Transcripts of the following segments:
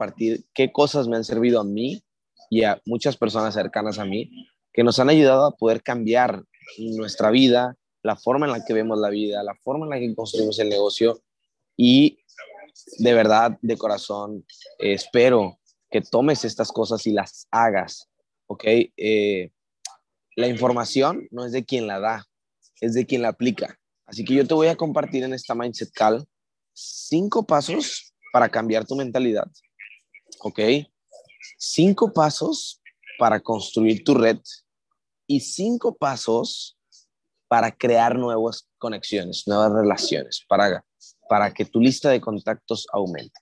compartir qué cosas me han servido a mí y a muchas personas cercanas a mí que nos han ayudado a poder cambiar nuestra vida, la forma en la que vemos la vida, la forma en la que construimos el negocio y de verdad, de corazón, espero que tomes estas cosas y las hagas, ¿ok? Eh, la información no es de quien la da, es de quien la aplica. Así que yo te voy a compartir en esta Mindset Call cinco pasos para cambiar tu mentalidad, ¿ok? Cinco pasos para construir tu red y cinco pasos para crear nuevas conexiones, nuevas relaciones, para, para que tu lista de contactos aumente.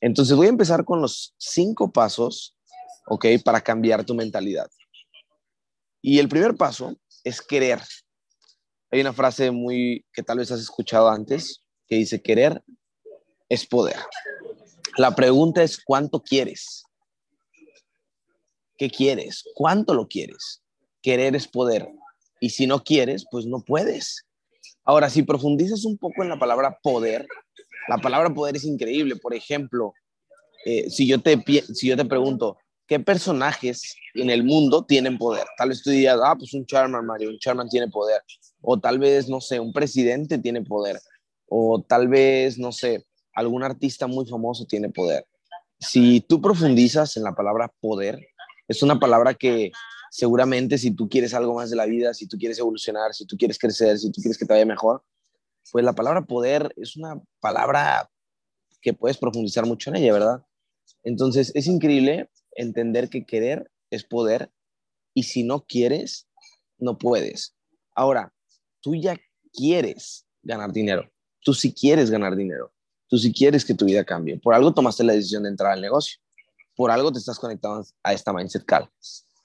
Entonces voy a empezar con los cinco pasos, ¿ok? Para cambiar tu mentalidad. Y el primer paso es querer. Hay una frase muy que tal vez has escuchado antes que dice querer es poder. La pregunta es cuánto quieres. ¿Qué quieres? ¿Cuánto lo quieres? Querer es poder. Y si no quieres, pues no puedes. Ahora, si profundizas un poco en la palabra poder, la palabra poder es increíble. Por ejemplo, eh, si, yo te, si yo te pregunto, ¿qué personajes en el mundo tienen poder? Tal vez tú digas, ah, pues un Charman, Mario, un Charman tiene poder. O tal vez, no sé, un presidente tiene poder. O tal vez, no sé, algún artista muy famoso tiene poder. Si tú profundizas en la palabra poder, es una palabra que seguramente si tú quieres algo más de la vida, si tú quieres evolucionar, si tú quieres crecer, si tú quieres que te vaya mejor, pues la palabra poder es una palabra que puedes profundizar mucho en ella, ¿verdad? Entonces es increíble entender que querer es poder y si no quieres, no puedes. Ahora, tú ya quieres ganar dinero, tú sí quieres ganar dinero, tú sí quieres que tu vida cambie. Por algo tomaste la decisión de entrar al negocio, por algo te estás conectando a esta mindset call.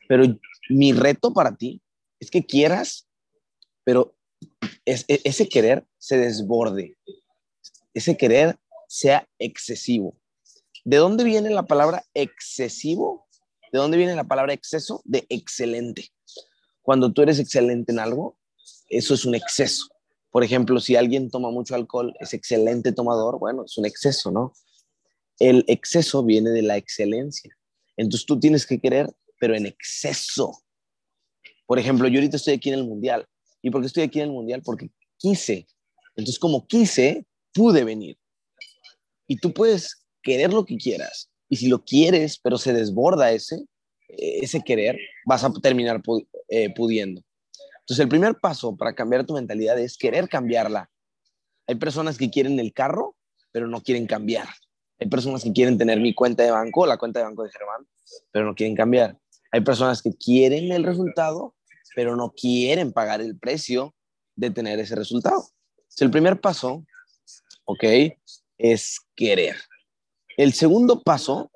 Pero mi reto para ti es que quieras, pero e, ese querer se desborde, ese querer sea excesivo. ¿De dónde viene la palabra excesivo? ¿De dónde viene la palabra exceso? De excelente. Cuando tú eres excelente en algo, eso es un exceso. Por ejemplo, si alguien toma mucho alcohol, es excelente tomador, bueno, es un exceso, ¿no? El exceso viene de la excelencia. Entonces tú tienes que querer, pero en exceso. Por ejemplo, yo ahorita estoy aquí en el Mundial. ¿Y por qué estoy aquí en el Mundial? Porque quise. Entonces, como quise, pude venir. Y tú puedes querer lo que quieras. Y si lo quieres, pero se desborda ese, eh, ese querer, vas a terminar eh, pudiendo. Entonces, el primer paso para cambiar tu mentalidad es querer cambiarla. Hay personas que quieren el carro, pero no quieren cambiar. Hay personas que quieren tener mi cuenta de banco, la cuenta de banco de Germán, pero no quieren cambiar. Hay personas que quieren el resultado, pero no quieren pagar el precio de tener ese resultado. Entonces, el primer paso, ¿ok? Es querer. El segundo paso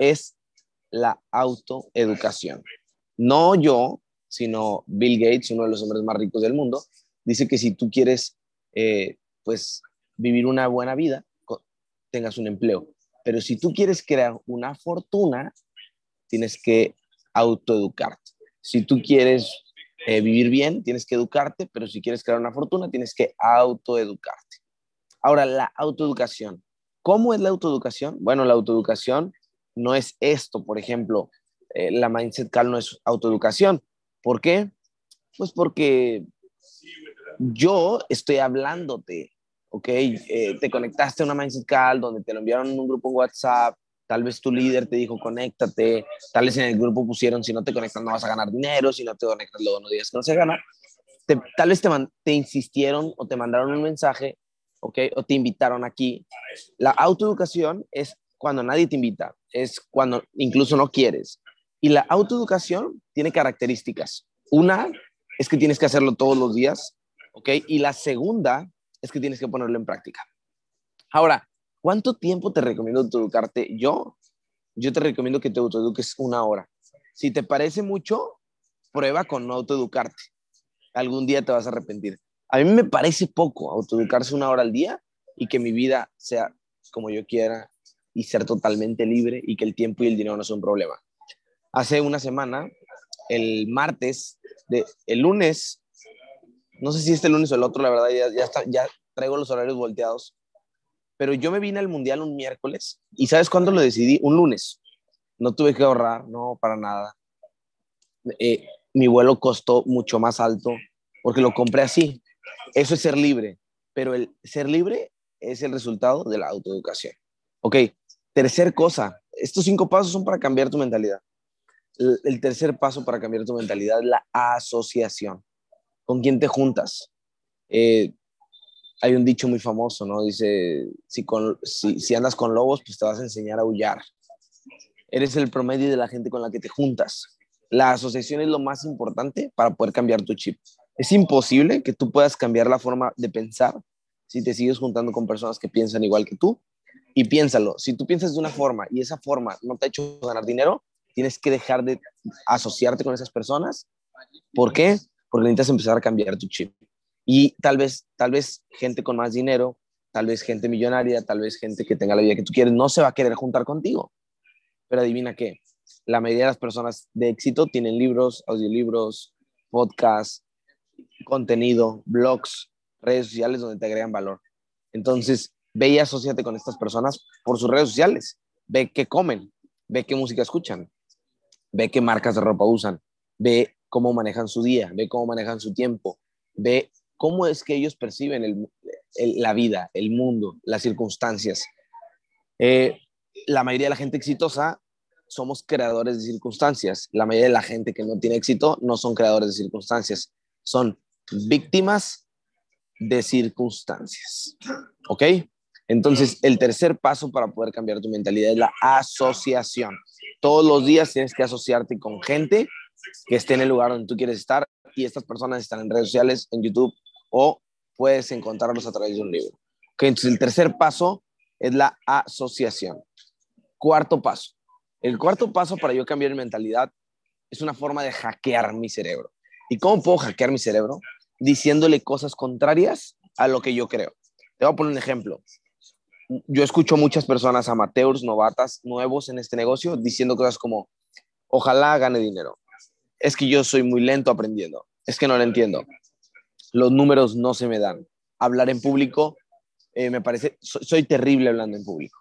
es la autoeducación. No yo, sino Bill Gates, uno de los hombres más ricos del mundo, dice que si tú quieres, eh, pues, vivir una buena vida, tengas un empleo. Pero si tú quieres crear una fortuna, tienes que autoeducarte. Si tú quieres eh, vivir bien, tienes que educarte, pero si quieres crear una fortuna, tienes que autoeducarte. Ahora, la autoeducación. ¿Cómo es la autoeducación? Bueno, la autoeducación no es esto, por ejemplo, eh, la Mindset Call no es autoeducación. ¿Por qué? Pues porque yo estoy hablándote, ¿ok? Eh, te conectaste a una Mindset Call donde te lo enviaron en un grupo en WhatsApp, tal vez tu líder te dijo conéctate, tal vez en el grupo pusieron si no te conectas no vas a ganar dinero, si no te conectas luego no digas que no se gana. tal vez te, te insistieron o te mandaron un mensaje ¿ok? O te invitaron aquí. La autoeducación es cuando nadie te invita, es cuando incluso no quieres. Y la autoeducación tiene características. Una es que tienes que hacerlo todos los días, ¿ok? Y la segunda es que tienes que ponerlo en práctica. Ahora, ¿cuánto tiempo te recomiendo autoeducarte? Yo, yo te recomiendo que te autoeduques una hora. Si te parece mucho, prueba con no autoeducarte. Algún día te vas a arrepentir. A mí me parece poco autoeducarse una hora al día y que mi vida sea como yo quiera y ser totalmente libre y que el tiempo y el dinero no son un problema. Hace una semana, el martes, de, el lunes, no sé si este lunes o el otro, la verdad, ya, traigo los horarios volteados. pero yo me vine al mundial un miércoles y ¿sabes cuándo lo decidí? Un lunes. No tuve que ahorrar, no, para nada. Eh, mi vuelo costó mucho más alto porque lo compré así. Eso es ser libre, pero el ser libre es el resultado de la autoeducación. Ok, tercer cosa, estos cinco pasos son para cambiar tu mentalidad. El, tercer paso para cambiar tu mentalidad es la asociación. ¿Con quién te juntas? Eh, hay un dicho muy famoso, ¿no? Dice, si, con, si, si, andas con lobos, pues te vas a enseñar a aullar. Eres el promedio de la gente con la que te juntas. La asociación es lo más importante para poder cambiar tu chip. Es imposible que tú puedas cambiar la forma de pensar si te sigues juntando con personas que piensan igual que tú. Y piénsalo, si tú piensas de una forma y esa forma no te ha hecho ganar dinero, tienes que dejar de asociarte con esas personas. ¿Por qué? Porque necesitas empezar a cambiar tu chip. Y tal vez, tal vez gente con más dinero, tal vez gente millonaria, tal vez gente que tenga la vida que tú quieres, no se va a querer juntar contigo. Pero adivina qué, la mayoría de las personas de éxito tienen libros, audiolibros, podcasts, contenido, blogs, redes sociales donde te agregan valor. Entonces, ve y asociate con estas personas por sus redes sociales. Ve qué comen, ve qué música escuchan, ve qué marcas de ropa usan, ve cómo manejan su día, ve cómo manejan su tiempo, ve cómo es que ellos perciben la vida, el mundo, las circunstancias. Eh, la mayoría de la gente exitosa somos creadores de circunstancias. La mayoría de la gente que no tiene éxito no son creadores de circunstancias, son víctimas de circunstancias. ¿Ok? Entonces, el tercer paso para poder cambiar tu mentalidad es la asociación. Todos los días tienes que asociarte con gente que esté en el lugar donde tú quieres estar y estas personas están en redes sociales, en YouTube o puedes encontrarlos a través de un libro. Okay, entonces, el tercer paso es la asociación. Cuarto paso. El cuarto paso para yo cambiar mi mentalidad es una forma de hackear mi cerebro. ¿Y cómo puedo hackear mi cerebro? Diciéndole cosas contrarias a lo que yo creo. Te voy a poner un ejemplo. Yo escucho muchas personas amateurs, novatas, nuevos en este negocio, diciendo cosas como, ojalá gane dinero. Es que yo soy muy lento aprendiendo. Es que no lo entiendo. Los números no se me dan. Hablar en público, eh, me parece, soy terrible hablando en público.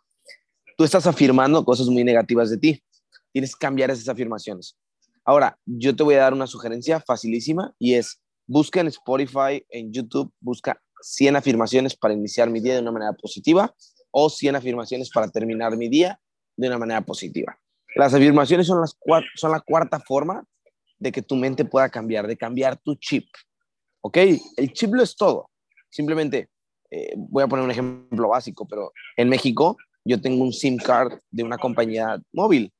Tú estás afirmando cosas muy negativas de ti. Tienes que cambiar esas afirmaciones. Ahora, yo te voy a dar una sugerencia facilísima y es, busca en Spotify, en YouTube, busca 100 afirmaciones para iniciar mi día de una manera positiva o 100 afirmaciones para terminar mi día de una manera positiva. Las afirmaciones son, las son la cuarta forma de que tu mente pueda cambiar, de cambiar tu chip. ¿Ok? El chip lo es todo. Simplemente, eh, voy a poner un ejemplo básico, pero en México yo tengo un SIM card de una compañía móvil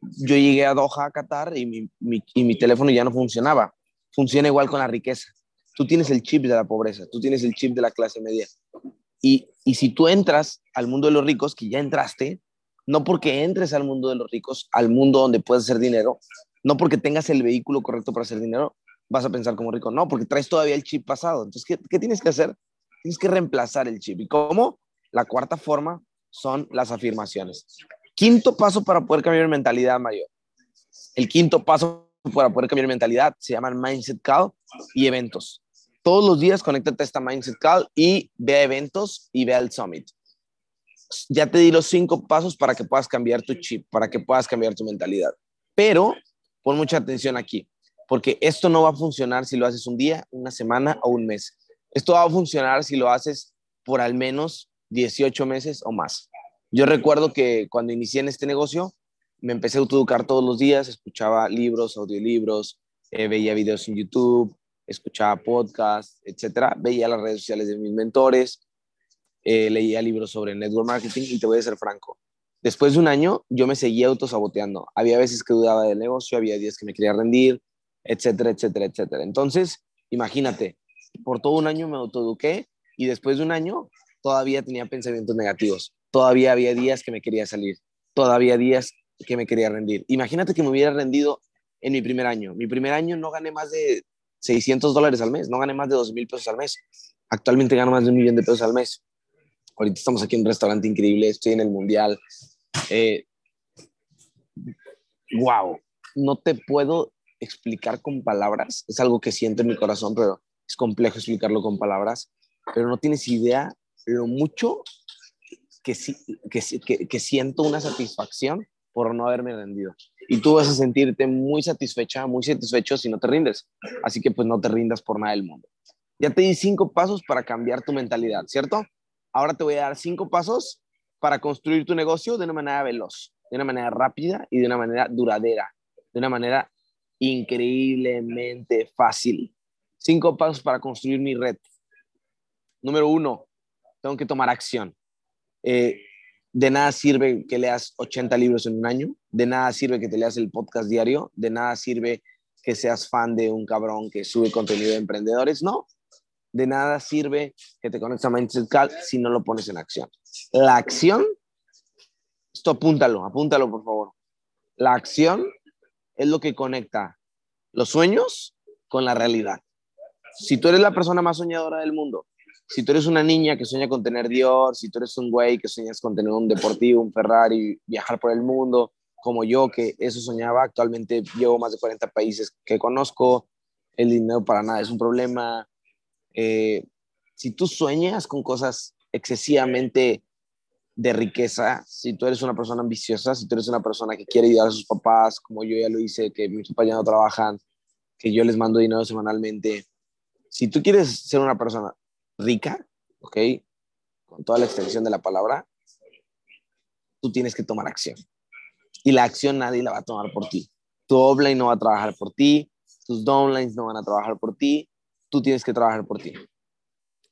yo llegué a Doha, a Qatar, y mi, y mi teléfono ya no funcionaba. Funciona igual con la riqueza. Tú tienes el chip de la pobreza, tú tienes el chip de la clase media. Y, si tú entras al mundo de los ricos, que ya entraste, no porque entres al mundo de los ricos, al mundo donde puedes hacer dinero, no porque tengas el vehículo correcto para hacer dinero, vas a pensar como rico. No, porque traes todavía el chip pasado. Entonces, ¿qué, tienes que hacer? Tienes que reemplazar el chip. ¿Y cómo? La cuarta forma son las afirmaciones. Quinto paso para poder cambiar mentalidad, Mario. El quinto paso para poder cambiar mentalidad se llaman Mindset Call y eventos. Todos los días conéctate a esta Mindset Call y ve a eventos y ve al Summit. Ya te di los cinco pasos para que puedas cambiar tu chip, para que puedas cambiar tu mentalidad. Pero pon mucha atención aquí, porque esto no va a funcionar si lo haces un día, una semana o un mes. Esto va a funcionar si lo haces por al menos 18 meses o más. Yo recuerdo que cuando inicié en este negocio, me empecé a autoeducar todos los días, escuchaba libros, audiolibros, eh, veía videos en YouTube, escuchaba podcasts, etcétera, veía las redes sociales de mis mentores, eh, leía libros sobre network marketing y te voy a ser franco. Después de un año, yo me seguía autosaboteando. Había veces que dudaba del negocio, había días que me quería rendir, etcétera, etcétera, etcétera. Entonces, imagínate, por todo un año me autoeduqué y después de un año todavía tenía pensamientos negativos todavía había días que me quería salir, todavía días que me quería rendir. Imagínate que me hubiera rendido en mi primer año. Mi primer año no gané más de 600 dólares al mes, no gané más de 2 mil pesos al mes. Actualmente gano más de un millón de pesos al mes. Ahorita estamos aquí en un restaurante increíble, estoy en el mundial. Eh, wow, no te puedo explicar con palabras, es algo que siento en mi corazón, pero es complejo explicarlo con palabras, pero no tienes idea lo mucho que, que, que siento una satisfacción por no haberme rendido. Y tú vas a sentirte muy satisfecha, muy satisfecho si no te rindes. Así que pues no te rindas por nada del mundo. Ya te di cinco pasos para cambiar tu mentalidad, ¿cierto? Ahora te voy a dar cinco pasos para construir tu negocio de una manera veloz, de una manera rápida y de una manera duradera, de una manera increíblemente fácil. Cinco pasos para construir mi red. Número uno, tengo que tomar acción. Eh, de nada sirve que leas 80 libros en un año, de nada sirve que te leas el podcast diario, de nada sirve que seas fan de un cabrón que sube contenido de emprendedores, no. De nada sirve que te conectes a Mindset Cal si no lo pones en acción. La acción, esto apúntalo, apúntalo por favor. La acción es lo que conecta los sueños con la realidad. Si tú eres la persona más soñadora del mundo si tú eres una niña que sueña con tener Dior, si tú eres un güey que sueñas con tener un deportivo, un Ferrari, viajar por el mundo, como yo, que eso soñaba, actualmente llevo más de 40 países que conozco, el dinero para nada es un problema. Eh, si tú sueñas con cosas excesivamente de riqueza, si tú eres una persona ambiciosa, si tú eres una persona que quiere ayudar a sus papás, como yo ya lo hice, que mis papás ya no trabajan, que yo les mando dinero semanalmente, si tú quieres ser una persona rica, ¿ok? Con toda la extensión de la palabra, tú tienes que tomar acción. Y la acción nadie la va a tomar por ti. Tu offline no va a trabajar por ti, tus downlines no van a trabajar por ti, tú tienes que trabajar por ti.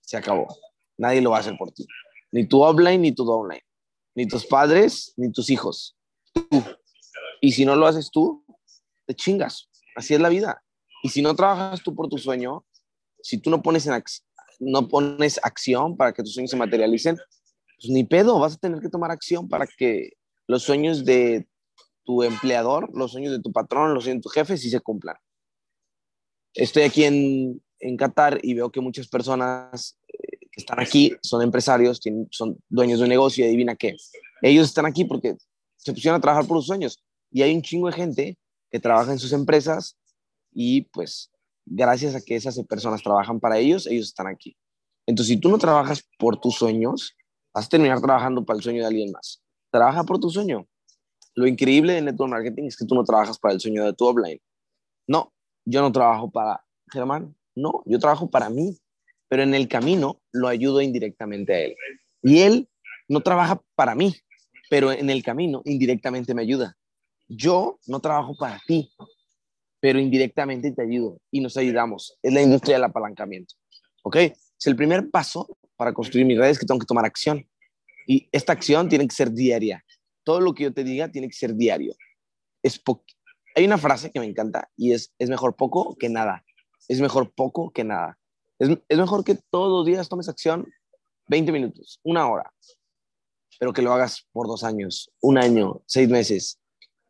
Se acabó. Nadie lo va a hacer por ti. Ni tu offline ni tu downline. Ni tus padres ni tus hijos. Tú. Y si no lo haces tú, te chingas. Así es la vida. Y si no trabajas tú por tu sueño, si tú no pones en, acción no pones acción para que tus sueños se materialicen, pues ni pedo, vas a tener que tomar acción para que los sueños de tu empleador, los sueños de tu patrón, los sueños de tu jefe sí se cumplan. Estoy aquí en, Qatar y veo que muchas personas eh, que están aquí son empresarios, son dueños de un negocio y adivina qué. Ellos están aquí porque se pusieron a trabajar por sus sueños y hay un chingo de gente que trabaja en sus empresas y pues gracias a que esas personas trabajan para ellos, ellos están aquí. Entonces, si tú no trabajas por tus sueños, vas a terminar trabajando para el sueño de alguien más. Trabaja por tu sueño. Lo increíble de network marketing es que tú no trabajas para el sueño de tu offline. No, yo no trabajo para Germán. No, yo trabajo para mí. Pero en el camino lo ayudo indirectamente a él. Y él no trabaja para mí, pero en el camino indirectamente me ayuda. Yo no trabajo para ti, pero indirectamente te ayudo y nos ayudamos. Es la industria del apalancamiento. ¿Ok? Es el primer paso para construir mis redes que tengo que tomar acción. Y esta acción tiene que ser diaria. Todo lo que yo te diga tiene que ser diario. Es Hay una frase que me encanta y es, es mejor poco que nada. Es mejor poco que nada. Es, es mejor que todos los días tomes acción 20 minutos, una hora, pero que lo hagas por dos años, un año, seis meses,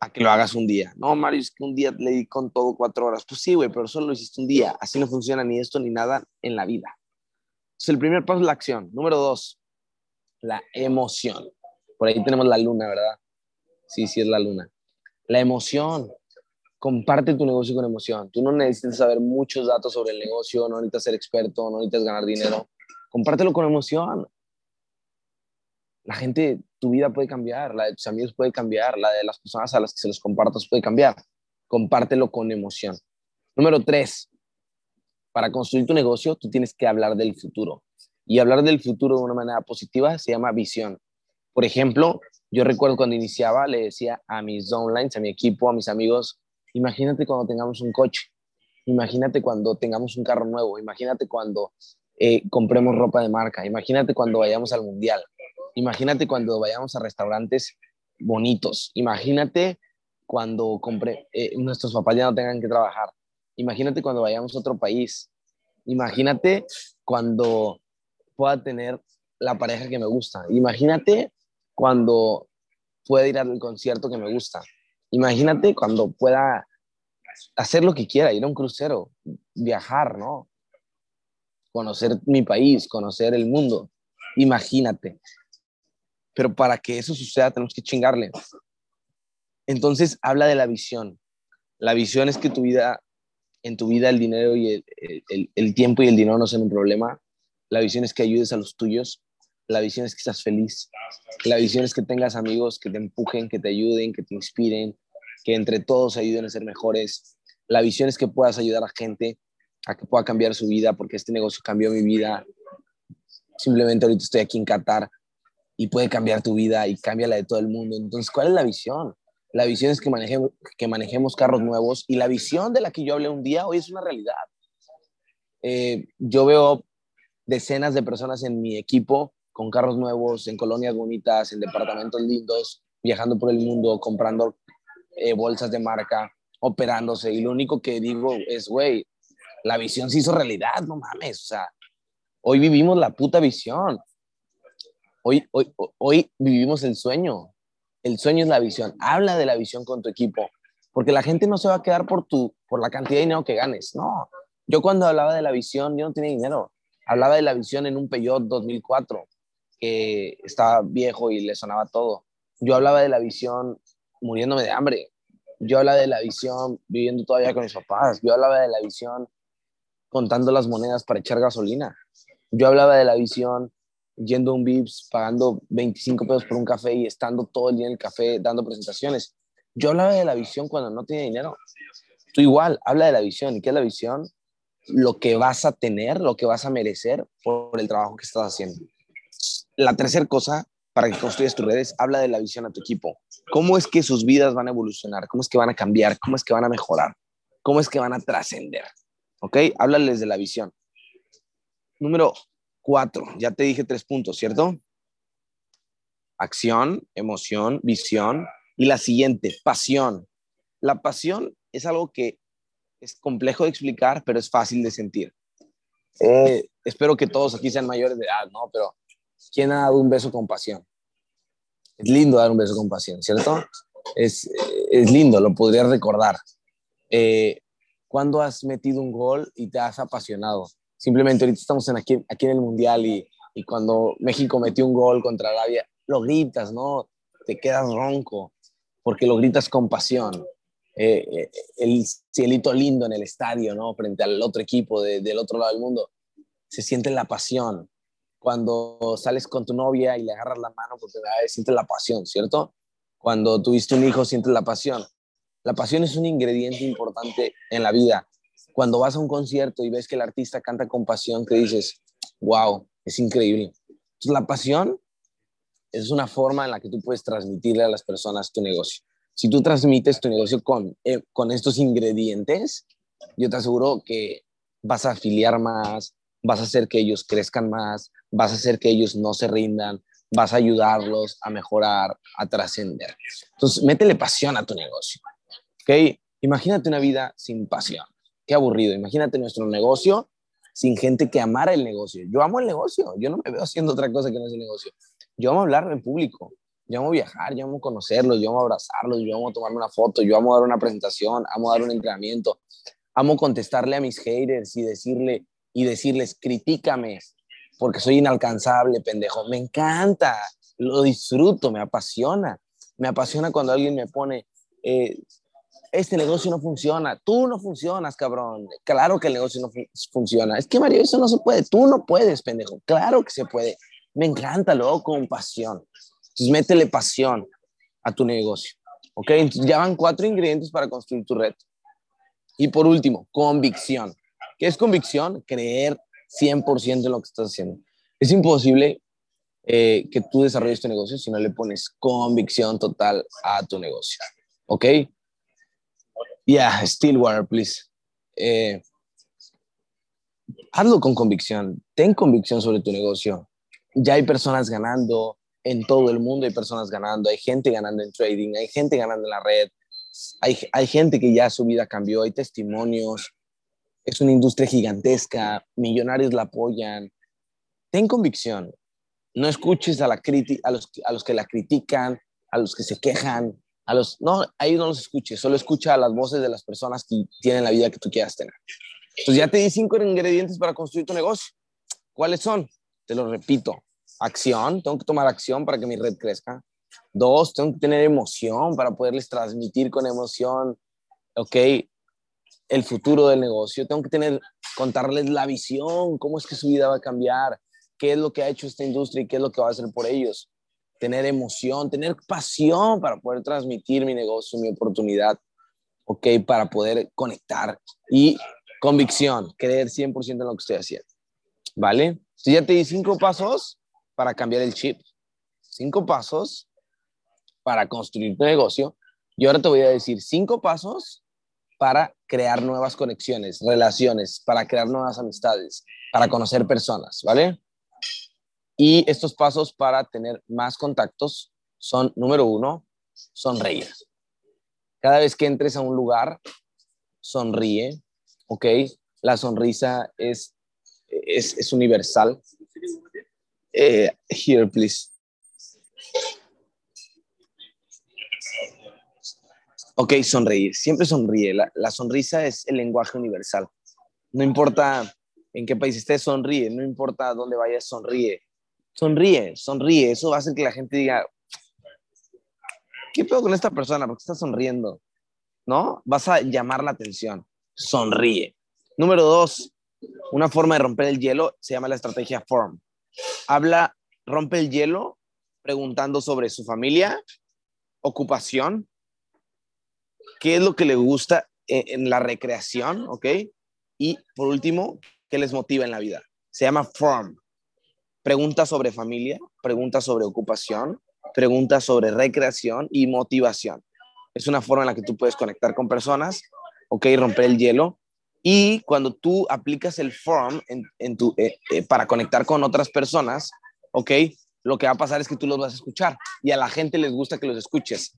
a que lo hagas un día. No, Mario, es que un día le di con todo cuatro horas. Pues sí, güey, pero solo lo hiciste un día. Así no funciona ni esto ni nada en la vida. Entonces, el primer paso es la acción. Número dos, la emoción. Por ahí tenemos la luna, ¿verdad? Sí, sí, es la luna. La emoción. Comparte tu negocio con emoción. Tú no necesitas saber muchos datos sobre el negocio, no necesitas ser experto, no necesitas ganar dinero. Compártelo con emoción. La gente tu vida puede cambiar, la de tus amigos puede cambiar, la de las personas a las que se los compartas puede cambiar. Compártelo con emoción. Número tres, para construir tu negocio, tú tienes que hablar del futuro. Y hablar del futuro de una manera positiva se llama visión. Por ejemplo, yo recuerdo cuando iniciaba, le decía a mis downlines, a mi equipo, a mis amigos, imagínate cuando tengamos un coche, imagínate cuando tengamos un carro nuevo, imagínate cuando eh, compremos ropa de marca, imagínate cuando vayamos al mundial, Imagínate cuando vayamos a restaurantes bonitos. Imagínate cuando compre, eh, nuestros papás ya no tengan que trabajar. Imagínate cuando vayamos a otro país. Imagínate cuando pueda tener la pareja que me gusta. Imagínate cuando pueda ir al concierto que me gusta. Imagínate cuando pueda hacer lo que quiera, ir a un crucero, viajar, ¿no? Conocer mi país, conocer el mundo. Imagínate pero para que eso suceda tenemos que chingarle. Entonces habla de la visión. La visión es que tu vida, en tu vida el dinero y el, el, tiempo y el dinero no sean un problema. La visión es que ayudes a los tuyos. La visión es que estás feliz. La visión es que tengas amigos que te empujen, que te ayuden, que te inspiren, que entre todos ayuden a ser mejores. La visión es que puedas ayudar a gente a que pueda cambiar su vida, porque este negocio cambió mi vida. Simplemente ahorita estoy aquí en Qatar y puede cambiar tu vida y cambia la de todo el mundo. Entonces, ¿cuál es la visión? La visión es que manejemos, que manejemos carros nuevos y la visión de la que yo hablé un día hoy es una realidad. Eh, yo veo decenas de personas en mi equipo con carros nuevos, en colonias bonitas, en departamentos lindos, viajando por el mundo, comprando eh, bolsas de marca, operándose. Y lo único que digo es, güey, la visión se hizo realidad, no mames. O sea, hoy vivimos la puta visión. Hoy, hoy, hoy vivimos el sueño. El sueño es la visión. Habla de la visión con tu equipo, porque la gente no se va a quedar por, tu, por la cantidad de dinero que ganes. No. Yo cuando hablaba de la visión, yo no tenía dinero. Hablaba de la visión en un Peugeot 2004 que estaba viejo y le sonaba todo. Yo hablaba de la visión muriéndome de hambre. Yo hablaba de la visión viviendo todavía con mis papás. Yo hablaba de la visión contando las monedas para echar gasolina. Yo hablaba de la visión yendo a un Vips, pagando 25 pesos por un café y estando todo el día en el café dando presentaciones. Yo hablaba de la visión cuando no tenía dinero. Tú igual, habla de la visión. ¿Y qué es la visión? Lo que vas a tener, lo que vas a merecer por el trabajo que estás haciendo. La tercera cosa para que construyas tus redes, habla de la visión a tu equipo. ¿Cómo es que sus vidas van a evolucionar? ¿Cómo es que van a cambiar? ¿Cómo es que van a mejorar? ¿Cómo es que van a trascender? ¿Ok? Háblales de la visión. Número cuatro, ya te dije tres puntos, ¿cierto? Acción, emoción, visión. Y la siguiente, pasión. La pasión es algo que es complejo de explicar, pero es fácil de sentir. Eh, espero que todos aquí sean mayores de edad, ¿no? Pero ¿quién ha dado un beso con pasión? Es lindo dar un beso con pasión, ¿cierto? Es, es lindo, lo podrías recordar. Eh, ¿Cuándo has metido un gol y te has apasionado? Simplemente ahorita estamos en aquí, aquí en el Mundial y, y cuando México metió un gol contra Arabia, lo gritas, ¿no? Te quedas ronco porque lo gritas con pasión. Eh, eh, el cielito lindo en el estadio, ¿no? Frente al otro equipo de, del otro lado del mundo. Se siente la pasión. Cuando sales con tu novia y le agarras la mano porque sientes la pasión, ¿cierto? Cuando tuviste un hijo, sientes la pasión. La pasión es un ingrediente importante en la vida. Cuando vas a un concierto y ves que el artista canta con pasión, te dices, wow, es increíble. Entonces, la pasión es una forma en la que tú puedes transmitirle a las personas tu negocio. Si tú transmites tu negocio con, eh, con estos ingredientes, yo te aseguro que vas a afiliar más, vas a hacer que ellos crezcan más, vas a hacer que ellos no se rindan, vas a ayudarlos a mejorar, a trascender. Entonces, métele pasión a tu negocio. ¿Ok? Imagínate una vida sin pasión. Qué aburrido. Imagínate nuestro negocio sin gente que amara el negocio. Yo amo el negocio. Yo no me veo haciendo otra cosa que no es el negocio. Yo amo hablar en público. Yo amo viajar, yo amo conocerlos, yo amo abrazarlos, yo amo tomarme una foto, yo amo dar una presentación, amo dar un entrenamiento, amo contestarle a mis haters y decirle y decirles, critícame, porque soy inalcanzable, pendejo. Me encanta, lo disfruto, me apasiona. Me apasiona cuando alguien me pone, eh, este negocio no funciona, tú no funcionas, cabrón. Claro que el negocio no funciona. Es que Mario, eso no se puede, tú no puedes, pendejo. Claro que se puede. Me encanta, luego con pasión. Entonces, métele pasión a tu negocio. ¿Ok? Entonces, ya van cuatro ingredientes para construir tu red. Y por último, convicción. ¿Qué es convicción? Creer 100% en lo que estás haciendo. Es imposible eh, que tú desarrolles tu negocio si no le pones convicción total a tu negocio. ¿Ok? Yeah, Stillwater, please. Eh, hazlo con convicción. Ten convicción sobre tu negocio. Ya hay personas ganando en todo el mundo, hay personas ganando, hay gente ganando en trading, hay gente ganando en la red, hay, hay gente que ya su vida cambió, hay testimonios, es una industria gigantesca, millonarios la apoyan. Ten convicción. No escuches a, la a, los, a los que la critican, a los que se quejan, a los... No, ahí no los escuches, solo escucha a las voces de las personas que tienen la vida que tú quieras tener. Entonces ya te di cinco ingredientes para construir tu negocio. ¿Cuáles son? Te lo repito. Acción, tengo que tomar acción para que mi red crezca. Dos, tengo que tener emoción para poderles transmitir con emoción, ok, el futuro del negocio, tengo que tener, contarles la visión, cómo es que su vida va a cambiar. qué es lo que ha hecho esta industria y qué es lo que va a hacer por ellos. Tener emoción, tener pasión para poder transmitir mi negocio, mi oportunidad, ¿ok? Para poder conectar y convicción, creer 100% en lo que estoy haciendo, ¿vale? Entonces ya te di cinco pasos para cambiar el chip, cinco pasos para construir tu negocio. Y ahora te voy a decir cinco pasos para crear nuevas conexiones, relaciones, para crear nuevas amistades, para conocer personas, ¿vale? Y estos pasos para tener más contactos son, número uno, sonreír. Cada vez que entres a un lugar, sonríe, ¿ok? La sonrisa es, es, universal. Eh, here, please. Ok, sonreír. Siempre sonríe. La, sonrisa es el lenguaje universal. No importa en qué país estés, sonríe. No importa dónde vayas, sonríe. Sonríe, sonríe. Eso va a hacer que la gente diga, ¿qué pedo con esta persona? ¿Por qué está sonriendo? ¿No? Vas a llamar la atención. Sonríe. Número dos, una forma de romper el hielo se llama la estrategia FORM. Habla, rompe el hielo preguntando sobre su familia, ocupación, qué es lo que le gusta en, la recreación, ¿ok? Y por último, qué les motiva en la vida. Se llama FORM. Pregunta sobre familia, pregunta sobre ocupación, pregunta sobre recreación y motivación. Es una forma en la que tú puedes conectar con personas, ¿ok? Romper el hielo. Y cuando tú aplicas el form en, tu, eh, eh, para conectar con otras personas, ¿ok? Lo que va a pasar es que tú los vas a escuchar y a la gente les gusta que los escuches.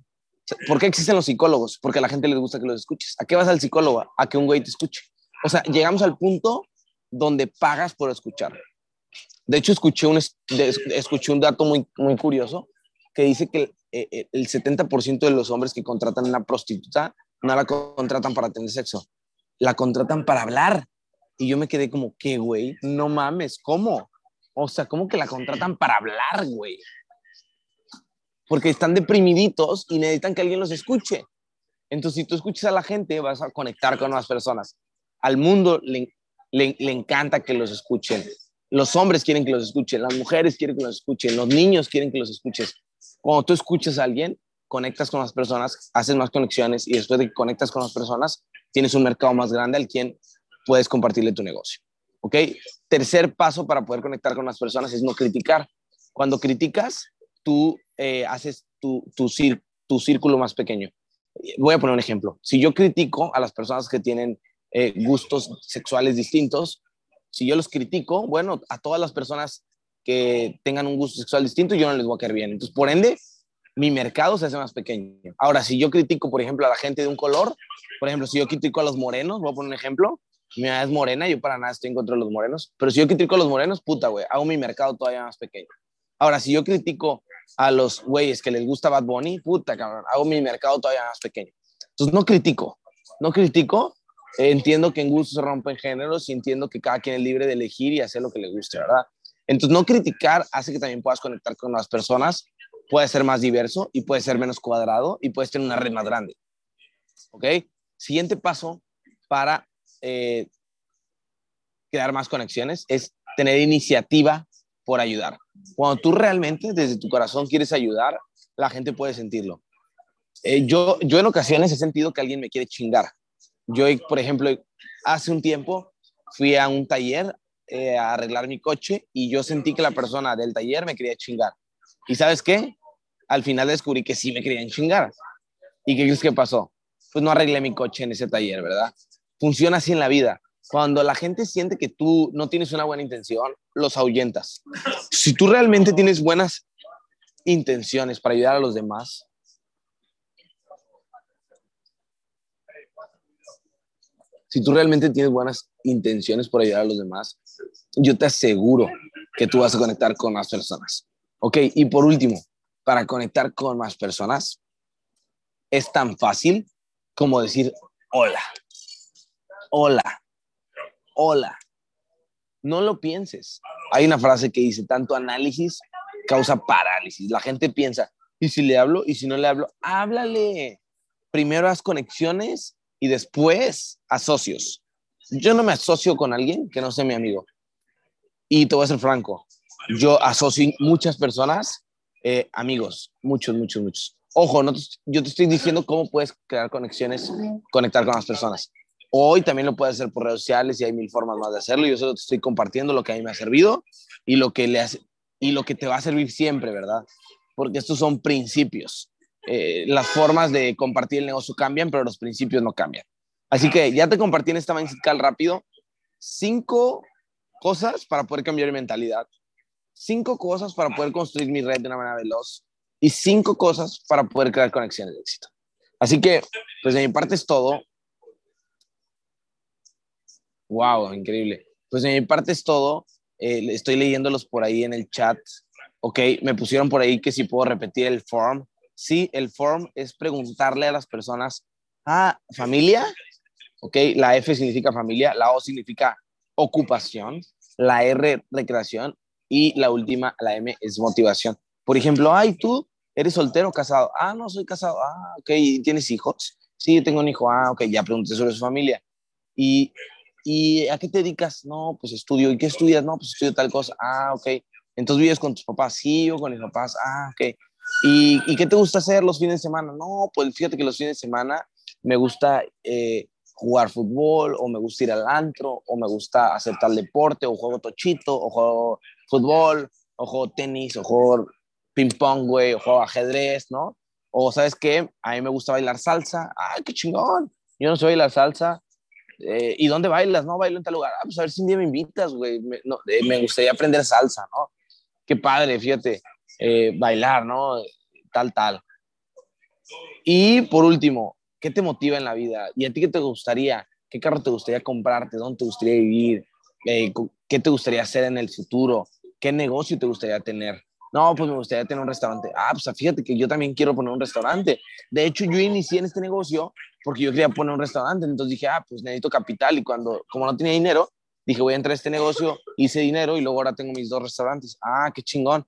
¿Por qué existen los psicólogos? Porque a la gente les gusta que los escuches. ¿A qué vas al psicólogo? A que un güey te escuche. O sea, llegamos al punto donde pagas por escuchar. De hecho, escuché un, escuché un dato muy, muy curioso que dice que el, eh, el 70% de los hombres que contratan a una prostituta no la contratan para tener sexo, la contratan para hablar. Y yo me quedé como, ¿qué, güey? No mames, ¿cómo? O sea, ¿cómo que la contratan para hablar, güey? porque están deprimiditos y necesitan que alguien los escuche. Entonces, si tú escuchas a la gente, vas a conectar con más personas. Al mundo le, le, encanta que los escuchen. Los hombres quieren que los escuchen, las mujeres quieren que los escuchen, los niños quieren que los escuches. Cuando tú escuchas a alguien, conectas con las personas, haces más conexiones y después de que conectas con las personas, tienes un mercado más grande al quien puedes compartirle tu negocio. ¿Ok? Tercer paso para poder conectar con las personas es no criticar. Cuando criticas, tú eh, haces tu, tu, tu, círculo más pequeño. Voy a poner un ejemplo. Si yo critico a las personas que tienen eh, gustos sexuales distintos, si yo los critico, bueno, a todas las personas que tengan un gusto sexual distinto, yo no les voy a caer bien. Entonces, por ende, mi mercado se hace más pequeño. Ahora, si yo critico, por ejemplo, a la gente de un color, por ejemplo, si yo critico a los morenos, voy a poner un ejemplo, mi edad es morena, yo para nada estoy en contra de los morenos, pero si yo critico a los morenos, puta, güey, hago mi mercado todavía más pequeño. Ahora, si yo critico a los güeyes que les gusta Bad Bunny, puta cabrón, hago mi mercado todavía más pequeño. Entonces no critico, no critico, entiendo que en gusto se rompen géneros y entiendo que cada quien es libre de elegir y hacer lo que le guste, ¿verdad? Entonces no criticar hace que también puedas conectar con las personas, puede ser más diverso y puede ser menos cuadrado y puedes tener una red más grande. ¿Ok? Siguiente paso para eh, crear más conexiones es tener iniciativa por ayudar. Cuando tú realmente desde tu corazón quieres ayudar, la gente puede sentirlo. Eh, yo, yo en ocasiones he sentido que alguien me quiere chingar. Yo, por ejemplo, hace un tiempo fui a un taller eh, a arreglar mi coche y yo sentí que la persona del taller me quería chingar. ¿Y sabes qué? Al final descubrí que sí me querían chingar. ¿Y qué crees que pasó? Pues no arreglé mi coche en ese taller, ¿verdad? Funciona así en la vida. Cuando la gente siente que tú no tienes una buena intención, los ahuyentas. Si tú realmente tienes buenas intenciones para ayudar a los demás, si tú realmente tienes buenas intenciones por ayudar a los demás, yo te aseguro que tú vas a conectar con más personas. Ok, y por último, para conectar con más personas, es tan fácil como decir hola. Hola hola. No lo pienses. Hay una frase que dice, tanto análisis causa parálisis. La gente piensa, ¿y si le hablo? ¿Y si no le hablo? Háblale. Primero haz conexiones y después asocios. Yo no me asocio con alguien que no sea mi amigo. Y te voy a ser franco, yo asocio muchas personas, eh, amigos, muchos, muchos, muchos. Ojo, no yo te estoy diciendo cómo puedes crear conexiones, conectar con las personas. Hoy también lo puedes hacer por redes sociales y hay mil formas más de hacerlo. Yo solo te estoy compartiendo lo que a mí me ha servido y lo que, le hace, y lo que te va a servir siempre, ¿verdad? Porque estos son principios. Eh, las formas de compartir el negocio cambian, pero los principios no cambian. Así que ya te compartí en esta mindset rápido cinco cosas para poder cambiar mi mentalidad, cinco cosas para poder construir mi red de una manera veloz y cinco cosas para poder crear conexiones de éxito. Así que, pues de mi parte es todo. Wow, increíble. Pues de mi parte es todo. Eh, estoy leyéndolos por ahí en el chat. Ok, me pusieron por ahí que si puedo repetir el form. Sí, el form es preguntarle a las personas, ah, familia, ok, la F significa familia, la O significa ocupación, la R recreación y la última, la M es motivación. Por ejemplo, ay, tú eres soltero o casado. Ah, no, soy casado. Ah, ok, ¿tienes hijos? Sí, tengo un hijo. Ah, ok, ya pregunté sobre su familia. Y ¿y a qué te dedicas? No, pues estudio. ¿Y qué estudias? No, pues estudio tal cosa. Ah, ok. Entonces vives con tus papás. Sí, o con mis papás. Ah, ok. ¿Y, ¿Y, qué te gusta hacer los fines de semana? No, pues fíjate que los fines de semana me gusta eh, jugar fútbol, o me gusta ir al antro, o me gusta hacer tal deporte, o juego tochito, o juego fútbol, o juego tenis, o juego ping pong, güey, o juego ajedrez, ¿no? O sabes qué, a mí me gusta bailar salsa. ¡Ay, qué chingón! Yo no sé bailar salsa, eh, ¿y dónde bailas? No, bailo en tal lugar. Ah, pues a ver si un día me invitas, güey. Me, no, eh, me gustaría aprender salsa, ¿no? Qué padre, fíjate, eh, bailar, ¿no? Tal, tal. Y por último, ¿qué te motiva en la vida? ¿Y a ti qué te gustaría? ¿Qué carro te gustaría comprarte? ¿Dónde te gustaría vivir? ¿Qué te gustaría hacer en el futuro? ¿Qué negocio te gustaría tener? No, pues me gustaría tener un restaurante. Ah, pues fíjate que yo también quiero poner un restaurante. De hecho, yo inicié en este negocio porque yo quería poner un restaurante. Entonces dije, ah, pues necesito capital. Y cuando, como no tenía dinero, dije, voy a entrar a este negocio, hice dinero y luego ahora tengo mis dos restaurantes. Ah, qué chingón.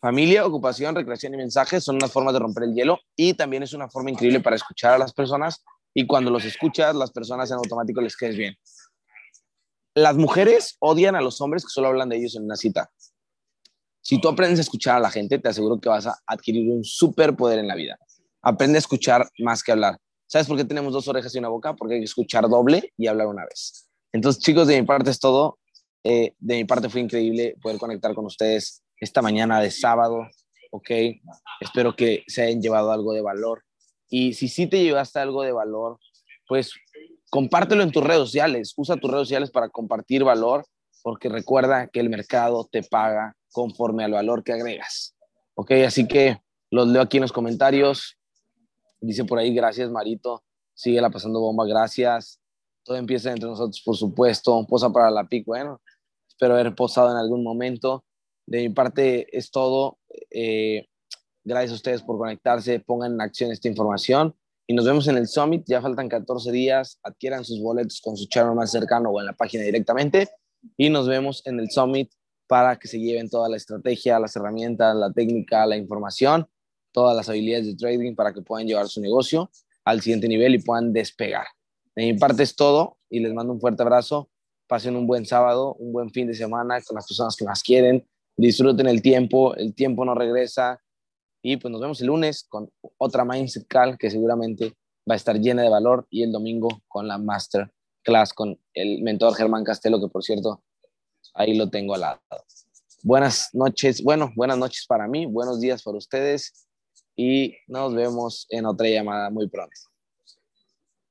Familia, ocupación, recreación y mensajes son unas formas de romper el hielo y también es una forma increíble para escuchar a las personas y cuando los escuchas, las personas en automático les quedes bien. Las mujeres odian a los hombres que solo hablan de ellos en una cita. Si tú aprendes a escuchar a la gente, te aseguro que vas a adquirir un superpoder en la vida. Aprende a escuchar más que hablar. ¿Sabes por qué tenemos dos orejas y una boca? Porque hay que escuchar doble y hablar una vez. Entonces, chicos, de mi parte es todo. Eh, de mi parte fue increíble poder conectar con ustedes esta mañana de sábado. Ok, espero que se hayan llevado algo de valor. Y si sí te llevaste algo de valor, pues compártelo en tus redes sociales. Usa tus redes sociales para compartir valor, porque recuerda que el mercado te paga conforme al valor que agregas. Ok, así que los leo aquí en los comentarios. Dice por ahí, gracias Marito, sigue la pasando bomba, gracias. Todo empieza entre nosotros, por supuesto. Posa para la PIC, bueno, espero haber posado en algún momento. De mi parte es todo. Eh, gracias a ustedes por conectarse, pongan en acción esta información y nos vemos en el Summit. Ya faltan 14 días, adquieran sus boletos con su channel más cercano o en la página directamente y nos vemos en el Summit para que se lleven toda la estrategia, las herramientas, la técnica, la información, todas las habilidades de trading para que puedan llevar su negocio al siguiente nivel y puedan despegar. De mi parte es todo y les mando un fuerte abrazo. Pasen un buen sábado, un buen fin de semana con las personas que más quieren. Disfruten el tiempo, el tiempo no regresa. Y pues nos vemos el lunes con otra Mindset Call que seguramente va a estar llena de valor y el domingo con la Master Class con el mentor Germán Castelo, que por cierto ahí lo tengo al lado. Buenas noches, bueno, buenas noches para mí, buenos días para ustedes y nos vemos en otra llamada muy pronto.